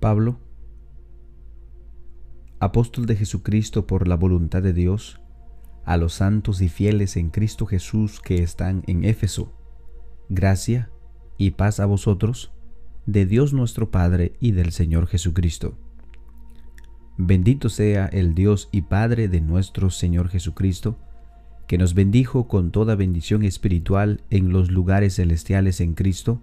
Pablo, apóstol de Jesucristo por la voluntad de Dios, a los santos y fieles en Cristo Jesús que están en Éfeso, gracia y paz a vosotros, de Dios nuestro Padre y del Señor Jesucristo. Bendito sea el Dios y Padre de nuestro Señor Jesucristo, que nos bendijo con toda bendición espiritual en los lugares celestiales en Cristo,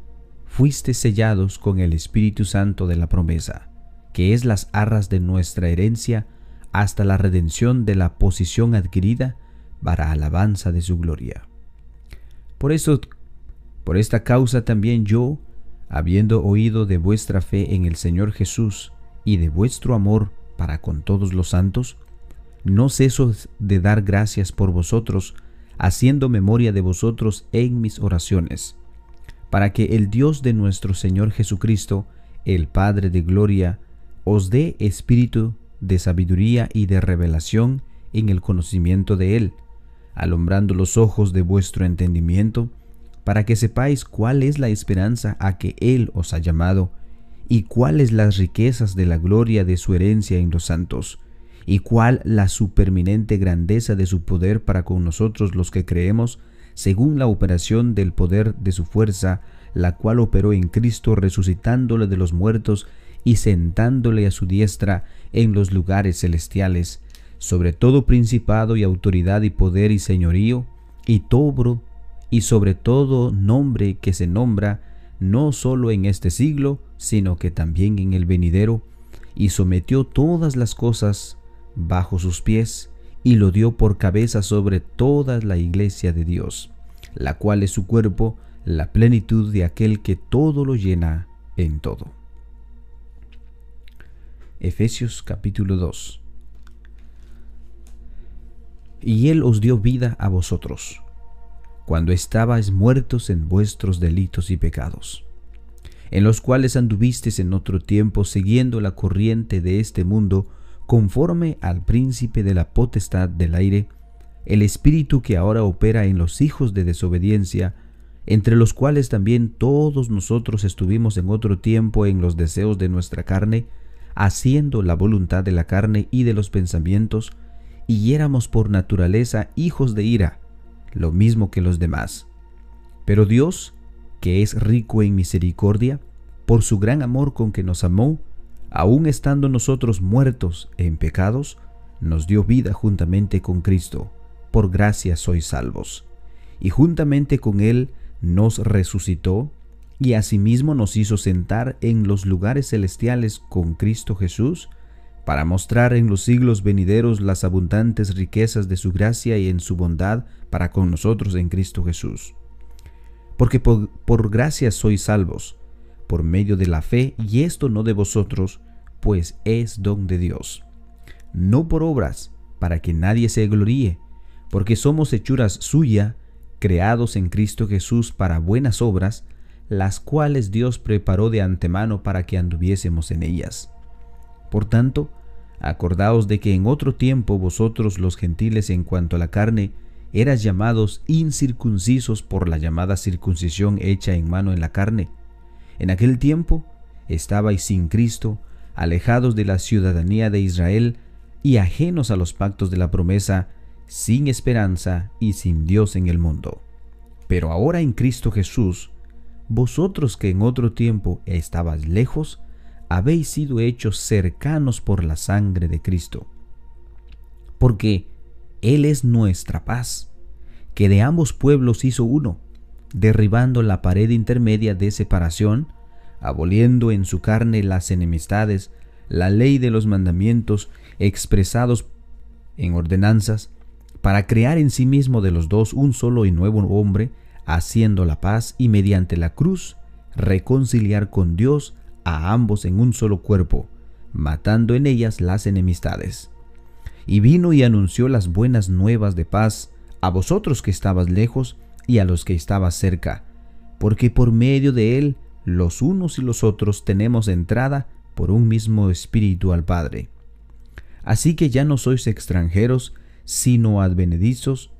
fuiste sellados con el Espíritu Santo de la promesa, que es las arras de nuestra herencia hasta la redención de la posición adquirida para alabanza de su gloria. Por eso, por esta causa también yo, habiendo oído de vuestra fe en el Señor Jesús y de vuestro amor para con todos los santos, no ceso de dar gracias por vosotros, haciendo memoria de vosotros en mis oraciones para que el Dios de nuestro Señor Jesucristo, el Padre de Gloria, os dé espíritu de sabiduría y de revelación en el conocimiento de Él, alumbrando los ojos de vuestro entendimiento, para que sepáis cuál es la esperanza a que Él os ha llamado, y cuáles las riquezas de la gloria de su herencia en los santos, y cuál la superminente grandeza de su poder para con nosotros los que creemos, según la operación del poder de su fuerza, la cual operó en Cristo resucitándole de los muertos y sentándole a su diestra en los lugares celestiales, sobre todo principado y autoridad y poder y señorío, y tobro, y sobre todo nombre que se nombra, no solo en este siglo, sino que también en el venidero, y sometió todas las cosas bajo sus pies, y lo dio por cabeza sobre toda la iglesia de Dios, la cual es su cuerpo, la plenitud de aquel que todo lo llena en todo. Efesios capítulo 2 Y Él os dio vida a vosotros, cuando estabais muertos en vuestros delitos y pecados, en los cuales anduvisteis en otro tiempo siguiendo la corriente de este mundo, conforme al príncipe de la potestad del aire, el espíritu que ahora opera en los hijos de desobediencia, entre los cuales también todos nosotros estuvimos en otro tiempo en los deseos de nuestra carne, haciendo la voluntad de la carne y de los pensamientos, y éramos por naturaleza hijos de ira, lo mismo que los demás. Pero Dios, que es rico en misericordia, por su gran amor con que nos amó, aun estando nosotros muertos en pecados, nos dio vida juntamente con Cristo. Por gracia sois salvos. Y juntamente con Él nos resucitó y asimismo nos hizo sentar en los lugares celestiales con Cristo Jesús, para mostrar en los siglos venideros las abundantes riquezas de su gracia y en su bondad para con nosotros en Cristo Jesús. Porque por, por gracia sois salvos, por medio de la fe, y esto no de vosotros, pues es don de Dios. No por obras, para que nadie se gloríe, porque somos hechuras suya, creados en Cristo Jesús para buenas obras, las cuales Dios preparó de antemano para que anduviésemos en ellas. Por tanto, Acordaos de que en otro tiempo vosotros los gentiles en cuanto a la carne eras llamados incircuncisos por la llamada circuncisión hecha en mano en la carne. En aquel tiempo estabais sin Cristo, alejados de la ciudadanía de Israel y ajenos a los pactos de la promesa, sin esperanza y sin Dios en el mundo. Pero ahora en Cristo Jesús, vosotros que en otro tiempo estabais lejos, habéis sido hechos cercanos por la sangre de Cristo. Porque Él es nuestra paz, que de ambos pueblos hizo uno, derribando la pared intermedia de separación, aboliendo en su carne las enemistades, la ley de los mandamientos expresados en ordenanzas, para crear en sí mismo de los dos un solo y nuevo hombre, haciendo la paz y mediante la cruz reconciliar con Dios a ambos en un solo cuerpo, matando en ellas las enemistades. Y vino y anunció las buenas nuevas de paz a vosotros que estabas lejos y a los que estabas cerca, porque por medio de él los unos y los otros tenemos entrada por un mismo espíritu al Padre. Así que ya no sois extranjeros, sino advenedizos.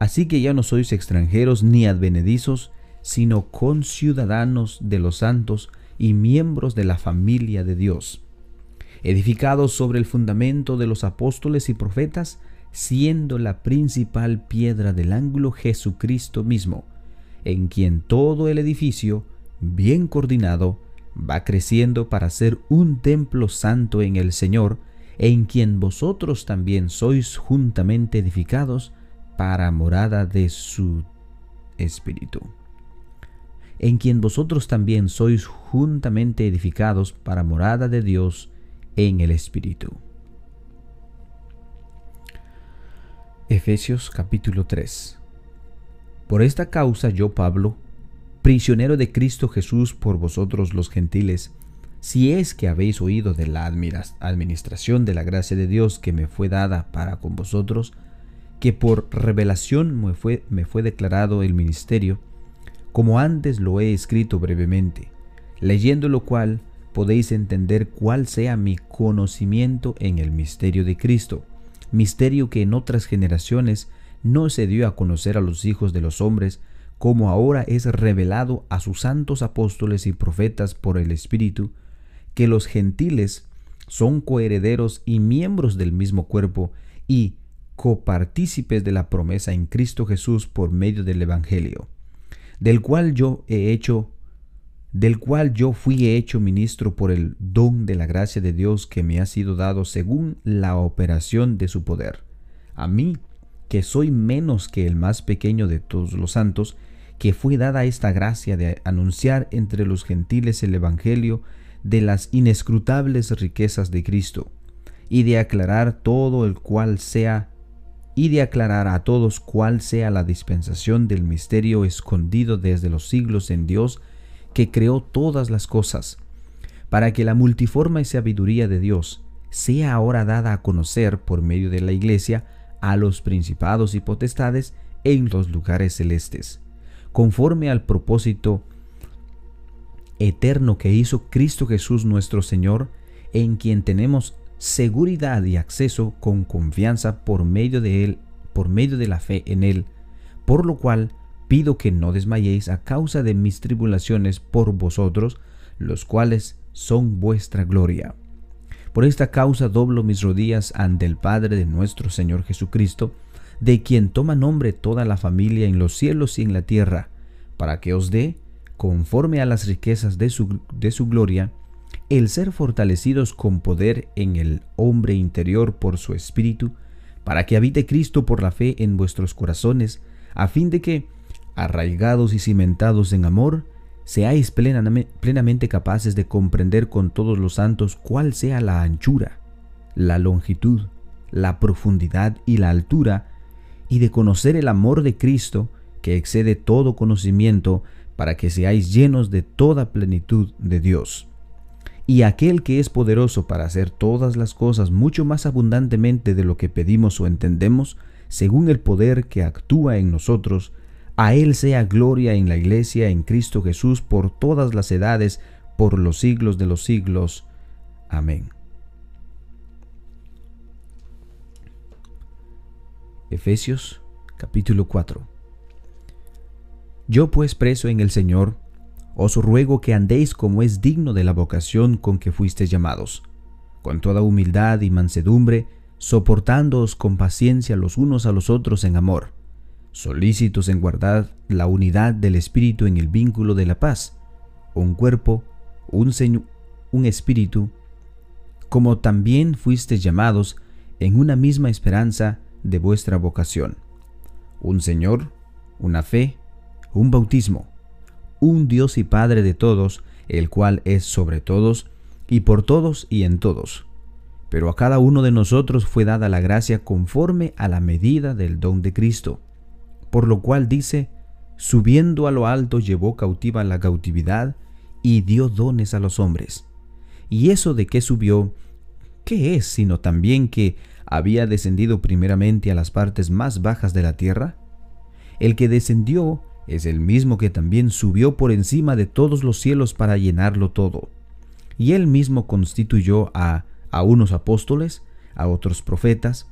Así que ya no sois extranjeros ni advenedizos, sino conciudadanos de los santos y miembros de la familia de Dios, edificados sobre el fundamento de los apóstoles y profetas, siendo la principal piedra del ángulo Jesucristo mismo, en quien todo el edificio, bien coordinado, va creciendo para ser un templo santo en el Señor, en quien vosotros también sois juntamente edificados para morada de su Espíritu, en quien vosotros también sois juntamente edificados para morada de Dios en el Espíritu. Efesios capítulo 3 Por esta causa yo, Pablo, prisionero de Cristo Jesús por vosotros los gentiles, si es que habéis oído de la administración de la gracia de Dios que me fue dada para con vosotros, que por revelación me fue, me fue declarado el ministerio, como antes lo he escrito brevemente, leyendo lo cual podéis entender cuál sea mi conocimiento en el misterio de Cristo, misterio que en otras generaciones no se dio a conocer a los hijos de los hombres, como ahora es revelado a sus santos apóstoles y profetas por el Espíritu, que los gentiles son coherederos y miembros del mismo cuerpo y copartícipes de la promesa en Cristo Jesús por medio del Evangelio, del cual yo he hecho del cual yo fui hecho ministro por el don de la gracia de Dios que me ha sido dado según la operación de su poder. A mí, que soy menos que el más pequeño de todos los santos, que fue dada esta gracia de anunciar entre los gentiles el Evangelio de las inescrutables riquezas de Cristo, y de aclarar todo el cual sea y de aclarar a todos cuál sea la dispensación del misterio escondido desde los siglos en Dios que creó todas las cosas, para que la multiforme sabiduría de Dios sea ahora dada a conocer por medio de la Iglesia a los principados y potestades en los lugares celestes, conforme al propósito eterno que hizo Cristo Jesús nuestro Señor, en quien tenemos seguridad y acceso con confianza por medio de él, por medio de la fe en él, por lo cual pido que no desmayéis a causa de mis tribulaciones por vosotros, los cuales son vuestra gloria. Por esta causa doblo mis rodillas ante el Padre de nuestro Señor Jesucristo, de quien toma nombre toda la familia en los cielos y en la tierra, para que os dé, conforme a las riquezas de su, de su gloria, el ser fortalecidos con poder en el hombre interior por su espíritu, para que habite Cristo por la fe en vuestros corazones, a fin de que, arraigados y cimentados en amor, seáis plenamente capaces de comprender con todos los santos cuál sea la anchura, la longitud, la profundidad y la altura, y de conocer el amor de Cristo, que excede todo conocimiento, para que seáis llenos de toda plenitud de Dios. Y aquel que es poderoso para hacer todas las cosas mucho más abundantemente de lo que pedimos o entendemos, según el poder que actúa en nosotros, a Él sea gloria en la Iglesia, en Cristo Jesús, por todas las edades, por los siglos de los siglos. Amén. Efesios capítulo 4 Yo pues preso en el Señor, os ruego que andéis como es digno de la vocación con que fuisteis llamados, con toda humildad y mansedumbre, soportándoos con paciencia los unos a los otros en amor solícitos en guardar la unidad del Espíritu en el vínculo de la paz, un cuerpo, un, un espíritu, como también fuisteis llamados en una misma esperanza de vuestra vocación, un Señor, una fe, un bautismo, un Dios y Padre de todos, el cual es sobre todos, y por todos y en todos. Pero a cada uno de nosotros fue dada la gracia conforme a la medida del don de Cristo. Por lo cual dice, subiendo a lo alto llevó cautiva la cautividad y dio dones a los hombres. ¿Y eso de qué subió? ¿Qué es sino también que había descendido primeramente a las partes más bajas de la tierra? El que descendió es el mismo que también subió por encima de todos los cielos para llenarlo todo. Y él mismo constituyó a, a unos apóstoles, a otros profetas,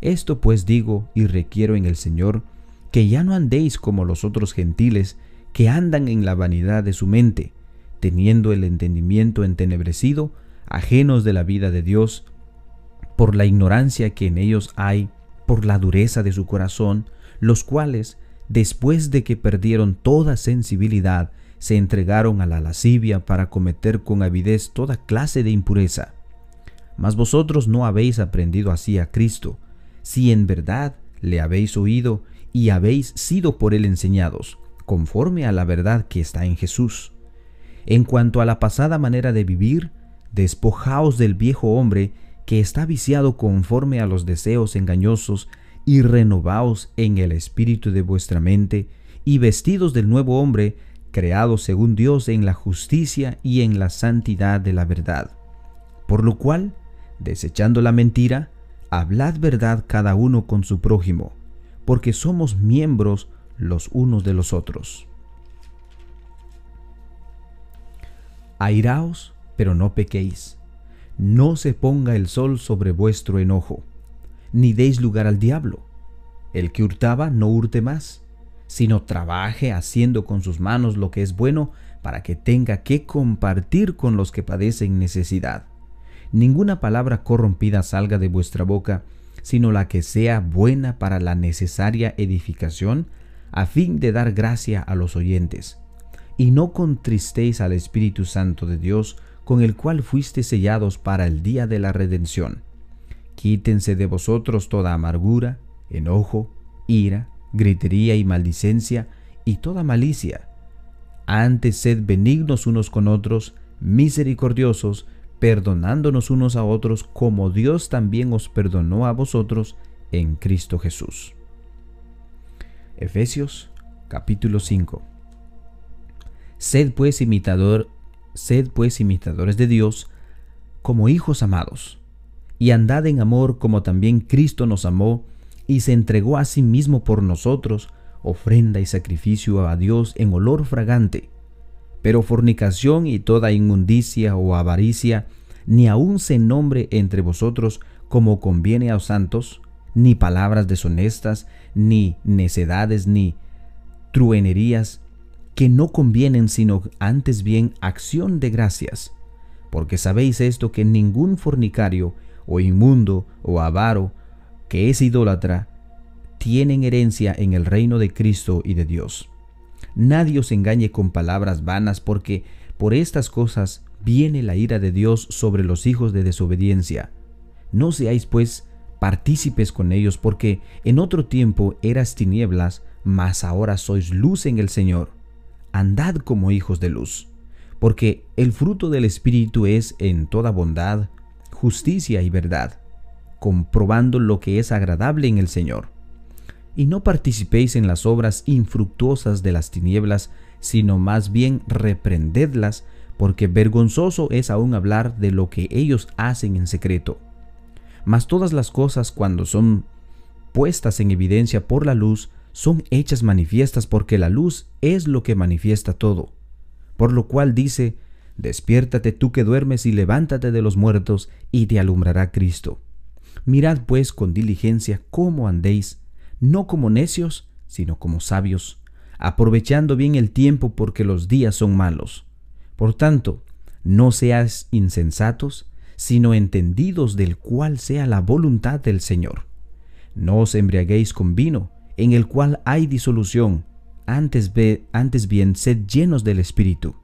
Esto pues digo y requiero en el Señor, que ya no andéis como los otros gentiles que andan en la vanidad de su mente, teniendo el entendimiento entenebrecido, ajenos de la vida de Dios, por la ignorancia que en ellos hay, por la dureza de su corazón, los cuales, después de que perdieron toda sensibilidad, se entregaron a la lascivia para cometer con avidez toda clase de impureza. Mas vosotros no habéis aprendido así a Cristo, si en verdad le habéis oído y habéis sido por él enseñados, conforme a la verdad que está en Jesús. En cuanto a la pasada manera de vivir, despojaos del viejo hombre que está viciado conforme a los deseos engañosos y renovaos en el espíritu de vuestra mente y vestidos del nuevo hombre creado según Dios en la justicia y en la santidad de la verdad. Por lo cual, desechando la mentira, hablad verdad cada uno con su prójimo, porque somos miembros los unos de los otros. Airaos, pero no pequéis. No se ponga el sol sobre vuestro enojo, ni deis lugar al diablo. El que hurtaba, no hurte más sino trabaje haciendo con sus manos lo que es bueno para que tenga que compartir con los que padecen necesidad. Ninguna palabra corrompida salga de vuestra boca, sino la que sea buena para la necesaria edificación, a fin de dar gracia a los oyentes. Y no contristéis al Espíritu Santo de Dios, con el cual fuiste sellados para el día de la redención. Quítense de vosotros toda amargura, enojo, ira, gritería y maldicencia y toda malicia. Antes sed benignos unos con otros, misericordiosos, perdonándonos unos a otros, como Dios también os perdonó a vosotros en Cristo Jesús. Efesios capítulo 5 Sed pues imitador, sed pues imitadores de Dios como hijos amados, y andad en amor como también Cristo nos amó y se entregó a sí mismo por nosotros, ofrenda y sacrificio a Dios en olor fragante. Pero fornicación y toda inmundicia o avaricia, ni aun se nombre entre vosotros como conviene a los santos, ni palabras deshonestas, ni necedades, ni truenerías, que no convienen, sino antes bien acción de gracias. Porque sabéis esto que ningún fornicario, o inmundo, o avaro, que es idólatra, tienen herencia en el reino de Cristo y de Dios. Nadie os engañe con palabras vanas, porque por estas cosas viene la ira de Dios sobre los hijos de desobediencia. No seáis pues partícipes con ellos, porque en otro tiempo eras tinieblas, mas ahora sois luz en el Señor. Andad como hijos de luz, porque el fruto del Espíritu es en toda bondad, justicia y verdad, comprobando lo que es agradable en el Señor. Y no participéis en las obras infructuosas de las tinieblas, sino más bien reprendedlas, porque vergonzoso es aún hablar de lo que ellos hacen en secreto. Mas todas las cosas cuando son puestas en evidencia por la luz, son hechas manifiestas porque la luz es lo que manifiesta todo. Por lo cual dice, Despiértate tú que duermes y levántate de los muertos, y te alumbrará Cristo. Mirad pues con diligencia cómo andéis, no como necios, sino como sabios, aprovechando bien el tiempo porque los días son malos. Por tanto, no seas insensatos, sino entendidos del cual sea la voluntad del Señor. No os embriaguéis con vino, en el cual hay disolución, antes, antes bien sed llenos del Espíritu,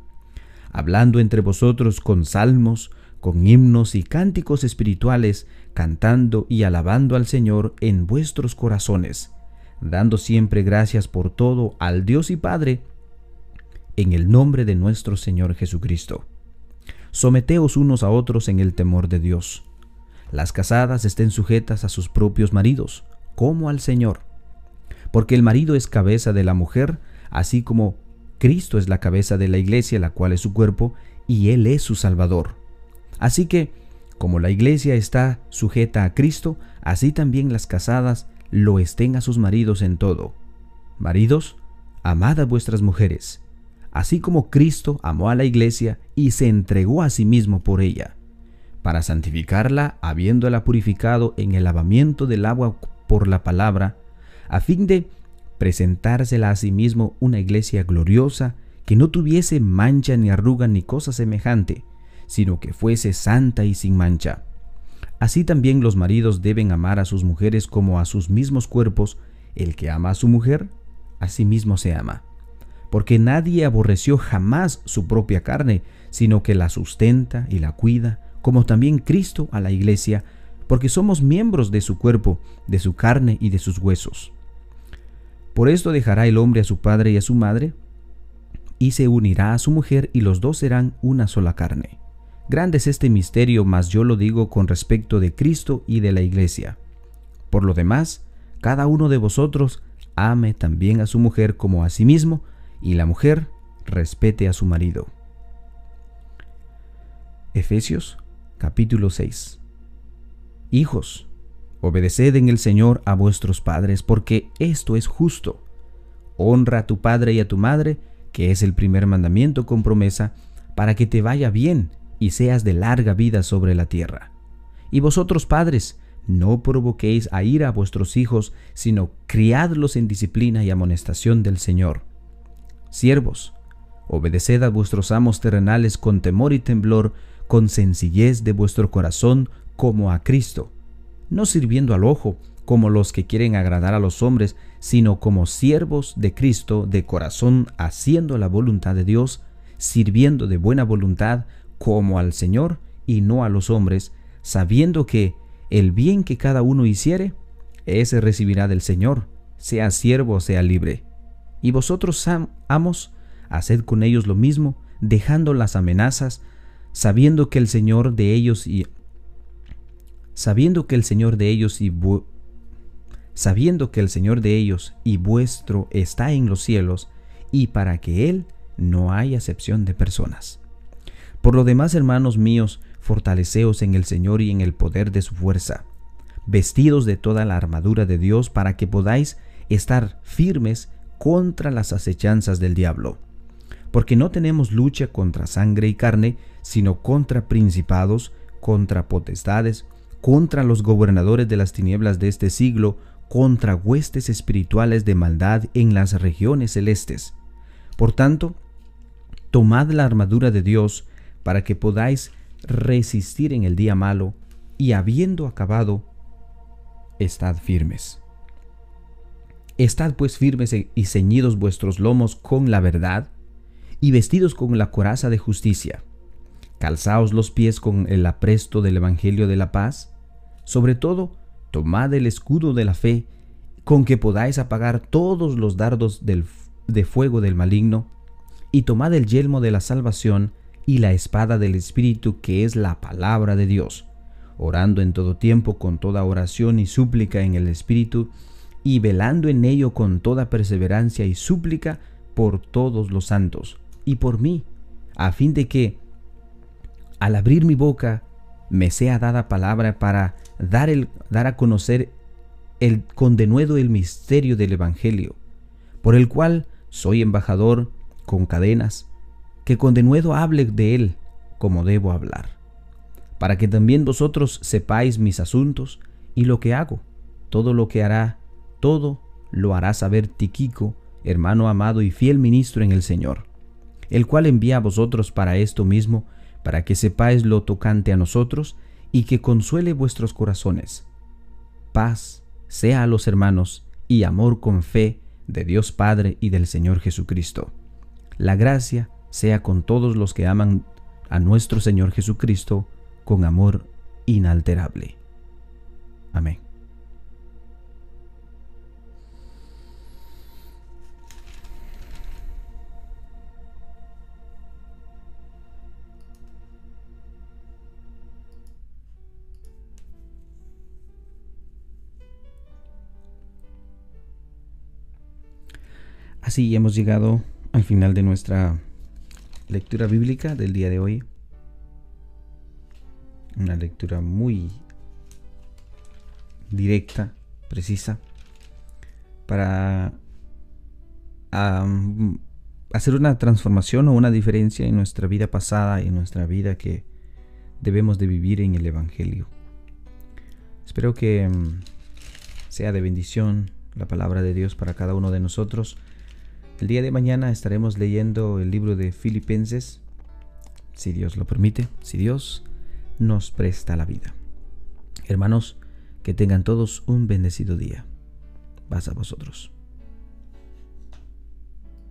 hablando entre vosotros con salmos, con himnos y cánticos espirituales, cantando y alabando al Señor en vuestros corazones, dando siempre gracias por todo al Dios y Padre, en el nombre de nuestro Señor Jesucristo. Someteos unos a otros en el temor de Dios. Las casadas estén sujetas a sus propios maridos, como al Señor porque el marido es cabeza de la mujer, así como Cristo es la cabeza de la iglesia, la cual es su cuerpo, y Él es su Salvador. Así que, como la iglesia está sujeta a Cristo, así también las casadas lo estén a sus maridos en todo. Maridos, amad a vuestras mujeres, así como Cristo amó a la iglesia y se entregó a sí mismo por ella, para santificarla, habiéndola purificado en el lavamiento del agua por la palabra, a fin de presentársela a sí mismo una iglesia gloriosa que no tuviese mancha ni arruga ni cosa semejante, sino que fuese santa y sin mancha. Así también los maridos deben amar a sus mujeres como a sus mismos cuerpos, el que ama a su mujer, a sí mismo se ama. Porque nadie aborreció jamás su propia carne, sino que la sustenta y la cuida, como también Cristo a la iglesia, porque somos miembros de su cuerpo, de su carne y de sus huesos. Por esto dejará el hombre a su padre y a su madre, y se unirá a su mujer, y los dos serán una sola carne. Grande es este misterio, mas yo lo digo con respecto de Cristo y de la iglesia. Por lo demás, cada uno de vosotros ame también a su mujer como a sí mismo, y la mujer respete a su marido. Efesios capítulo 6 Hijos, Obedeced en el Señor a vuestros padres, porque esto es justo. Honra a tu padre y a tu madre, que es el primer mandamiento con promesa, para que te vaya bien y seas de larga vida sobre la tierra. Y vosotros padres, no provoquéis a ira a vuestros hijos, sino criadlos en disciplina y amonestación del Señor. Siervos, obedeced a vuestros amos terrenales con temor y temblor, con sencillez de vuestro corazón, como a Cristo no sirviendo al ojo como los que quieren agradar a los hombres, sino como siervos de Cristo de corazón, haciendo la voluntad de Dios, sirviendo de buena voluntad como al Señor y no a los hombres, sabiendo que el bien que cada uno hiciere, ese recibirá del Señor, sea siervo o sea libre. Y vosotros, amos, haced con ellos lo mismo, dejando las amenazas, sabiendo que el Señor de ellos y sabiendo que el Señor de ellos y sabiendo que el Señor de ellos y vuestro está en los cielos, y para que Él no haya acepción de personas. Por lo demás, hermanos míos, fortaleceos en el Señor y en el poder de su fuerza, vestidos de toda la armadura de Dios para que podáis estar firmes contra las acechanzas del diablo. Porque no tenemos lucha contra sangre y carne, sino contra principados, contra potestades, contra los gobernadores de las tinieblas de este siglo, contra huestes espirituales de maldad en las regiones celestes. Por tanto, tomad la armadura de Dios para que podáis resistir en el día malo y habiendo acabado, estad firmes. Estad pues firmes y ceñidos vuestros lomos con la verdad, y vestidos con la coraza de justicia. Calzaos los pies con el apresto del Evangelio de la paz. Sobre todo, tomad el escudo de la fe, con que podáis apagar todos los dardos de fuego del maligno, y tomad el yelmo de la salvación y la espada del Espíritu, que es la palabra de Dios, orando en todo tiempo con toda oración y súplica en el Espíritu, y velando en ello con toda perseverancia y súplica por todos los santos, y por mí, a fin de que, al abrir mi boca, me sea dada palabra para dar, el, dar a conocer el condenuedo el misterio del Evangelio, por el cual soy embajador con cadenas, que con denuedo hable de él como debo hablar, para que también vosotros sepáis mis asuntos y lo que hago, todo lo que hará, todo lo hará saber Tiquico, hermano amado y fiel ministro en el Señor, el cual envía a vosotros para esto mismo, para que sepáis lo tocante a nosotros y que consuele vuestros corazones. Paz sea a los hermanos y amor con fe de Dios Padre y del Señor Jesucristo. La gracia sea con todos los que aman a nuestro Señor Jesucristo con amor inalterable. Amén. Así hemos llegado al final de nuestra lectura bíblica del día de hoy. Una lectura muy directa, precisa, para hacer una transformación o una diferencia en nuestra vida pasada y en nuestra vida que debemos de vivir en el Evangelio. Espero que mm, sea de bendición la palabra de Dios para cada uno de nosotros el día de mañana estaremos leyendo el libro de Filipenses, si Dios lo permite, si Dios nos presta la vida. Hermanos, que tengan todos un bendecido día. Vas a vosotros.